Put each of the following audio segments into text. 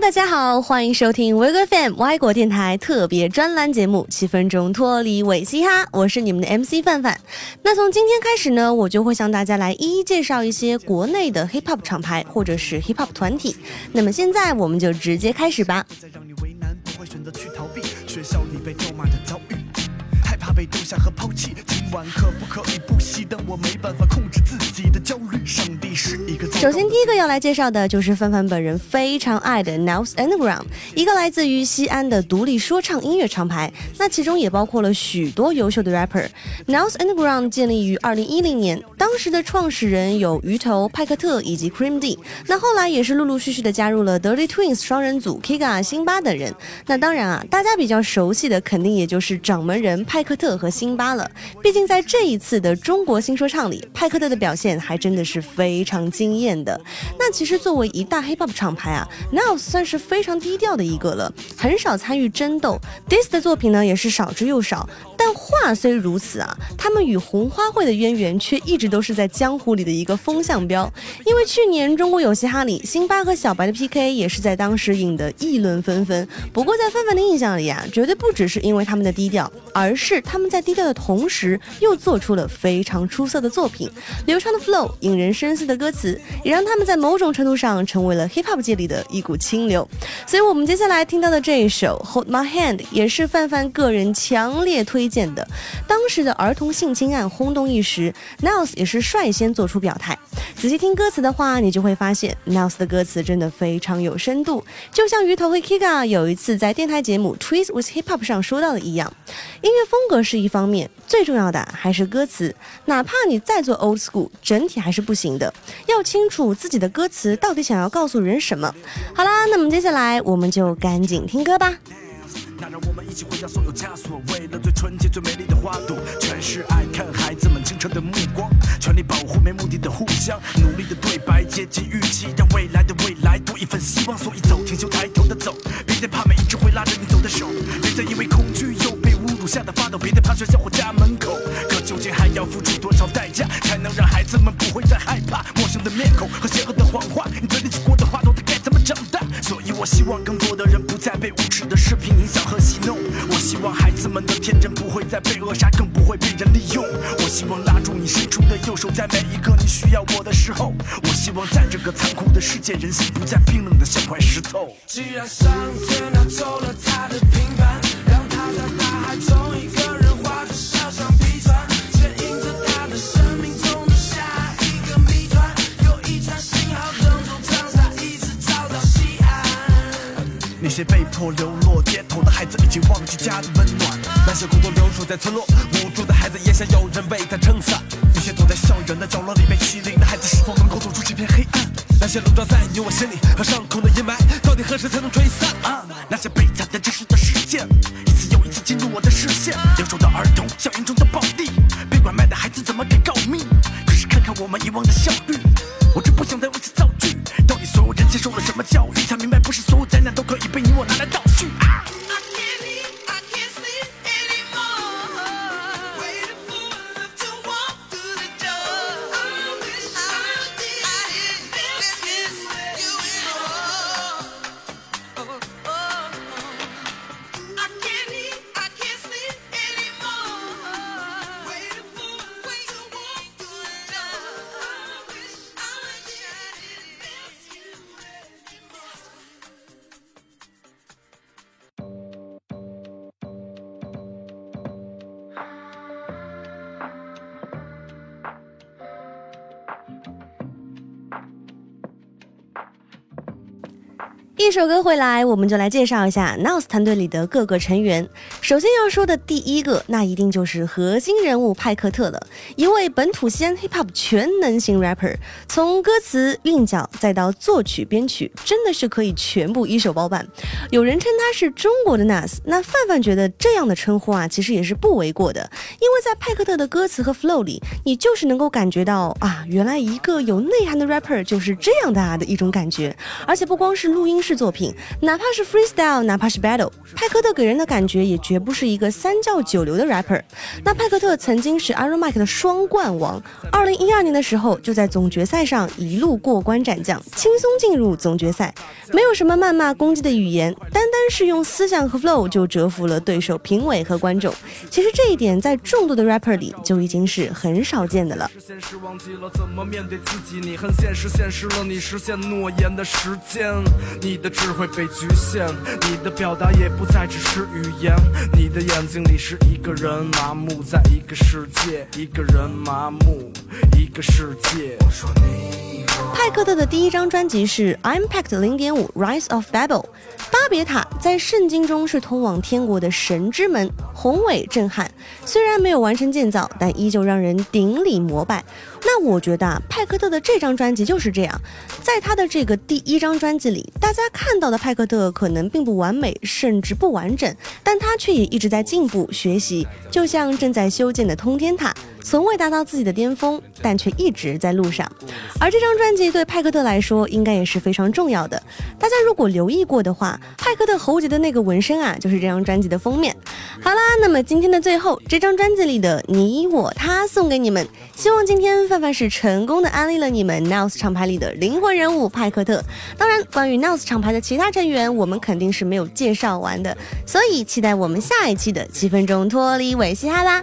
大家好，欢迎收听 w 格 FM 外国电台特别专栏节目《七分钟脱离伪嘻哈》，我是你们的 MC 范范。那从今天开始呢，我就会向大家来一一介绍一些国内的 Hip Hop 厂牌或者是 Hip Hop 团体。那么现在我们就直接开始吧。学校里被咒骂的遭遇，害怕被丢下和抛弃，可不可以不惜？但我没办法控制自己的焦虑。上帝是一个。首先，第一个要来介绍的就是范范本人非常爱的 Nels Underground，一个来自于西安的独立说唱音乐厂牌。那其中也包括了许多优秀的 rapper。Nels Underground 建立于二零一零年，当时的创始人有鱼头、派克特以及 Cream D。那后来也是陆陆续续的加入了 Dirty Twins 双人组、Kiga、辛巴等人。那当然啊，大家比较熟悉的肯定也就是掌门人派克。特和辛巴了，毕竟在这一次的中国新说唱里，派克特的表现还真的是非常惊艳的。那其实作为一大 hip hop 厂牌啊，Now 算是非常低调的一个了，很少参与争斗，This 的作品呢也是少之又少。但话虽如此啊，他们与红花会的渊源却一直都是在江湖里的一个风向标。因为去年中国有嘻哈里，辛巴和小白的 PK 也是在当时引得议论纷纷。不过在范范的印象里啊，绝对不只是因为他们的低调，而是他们在低调的同时又做出了非常出色的作品，流畅的 flow，引人深思的歌词，也让他们在某种程度上成为了 hip hop 界里的一股清流。所以我们接下来听到的这一首 Hold My Hand 也是范范个人强烈推。荐的，当时的儿童性侵案轰动一时，Nils 也是率先做出表态。仔细听歌词的话，你就会发现 Nels 的歌词真的非常有深度，就像鱼头和 Kiga 有一次在电台节目《Twist with Hip Hop》上说到的一样，音乐风格是一方面，最重要的还是歌词。哪怕你再做 Old School，整体还是不行的，要清楚自己的歌词到底想要告诉人什么。好啦，那么接下来我们就赶紧听歌吧。那让我们一起回到所有枷锁，为了最纯洁、最美丽的花朵，全是爱。看孩子们清澈的目光，全力保护没目的的互相，努力的对白，接近预期，让未来的未来多一份希望。所以走，挺胸抬头的走，别再怕，每一只会拉着你走的手，别再因为恐惧又被侮辱吓得发抖，别再怕学校或家门口。可究竟还要付出多少代价，才能让孩子们不会再害怕陌生的面孔和邪恶的谎话？你嘴里说过的话，到底该怎么长大？所以我希望更多的人再被无耻的视频影响和戏弄，我希望孩子。们的天真不会再被扼杀，更不会被人利用。我希望拉住你伸出的右手，在每一个你需要我的时候。我希望在这个残酷的世界，人心不再冰冷的像块石头。既然上天拿走了他的平凡，那些被迫流落街头的孩子，已经忘记家的温暖。那些孤独留守在村落，无助的孩子也想有人为他撑伞。那些躲在校园的角落里被欺凌的孩子，是否能够走出这片黑暗？那些笼罩在你我心里和伤口的阴霾，到底何时才能吹散？那些悲惨的真实的事件，一次又一次进入我的视线。留守的儿童，校园中的暴力，被拐卖的孩子怎么给告密。可是看看我们遗忘的效率，我真不想再为此造句。到底所有人接受了什么教育，才明白不是所有一首歌回来，我们就来介绍一下 Nos 团队里的各个成员。首先要说的第一个，那一定就是核心人物派克特了，一位本土西安 hip hop 全能型 rapper，从歌词韵脚再到作曲编曲，真的是可以全部一手包办。有人称他是中国的 Nas，那范范觉得这样的称呼啊，其实也是不为过的，因为在派克特的歌词和 flow 里，你就是能够感觉到啊，原来一个有内涵的 rapper 就是这样的啊的一种感觉，而且不光是录音。作品，哪怕是 freestyle，哪怕是 battle，派克特给人的感觉也绝不是一个三教九流的 rapper。那派克特曾经是 Iron Mike 的双冠王，二零一二年的时候就在总决赛上一路过关斩将，轻松进入总决赛，没有什么谩骂攻击的语言，单单是用思想和 flow 就折服了对手、评委和观众。其实这一点在众多的 rapper 里就已经是很少见的了。现实现实了你实现诺言的时间，你的智慧被局限，你的表达也不再只是语言。你的眼睛里是一个人麻木，在一个世界，一个人麻木，一个世界。派克特的第一张专辑是《Impact 零点五 Rise of Babel》，巴别塔在圣经中是通往天国的神之门，宏伟震撼。虽然没有完成建造，但依旧让人顶礼膜拜。那我觉得啊，派克特的这张专辑就是这样，在他的这个第一张专辑里，大家看到的派克特可能并不完美，甚至不完整，但他却也一直在进步学习，就像正在修建的通天塔。从未达到自己的巅峰，但却一直在路上。而这张专辑对派克特来说，应该也是非常重要的。大家如果留意过的话，派克特喉结的那个纹身啊，就是这张专辑的封面。好啦，那么今天的最后，这张专辑里的你我他送给你们。希望今天范范是成功的安利了你们 Nels 厂牌里的灵魂人物派克特。当然，关于 Nels 厂牌的其他成员，我们肯定是没有介绍完的，所以期待我们下一期的七分钟脱离尾嘻哈啦。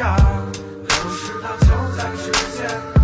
扎，可是它就在指尖。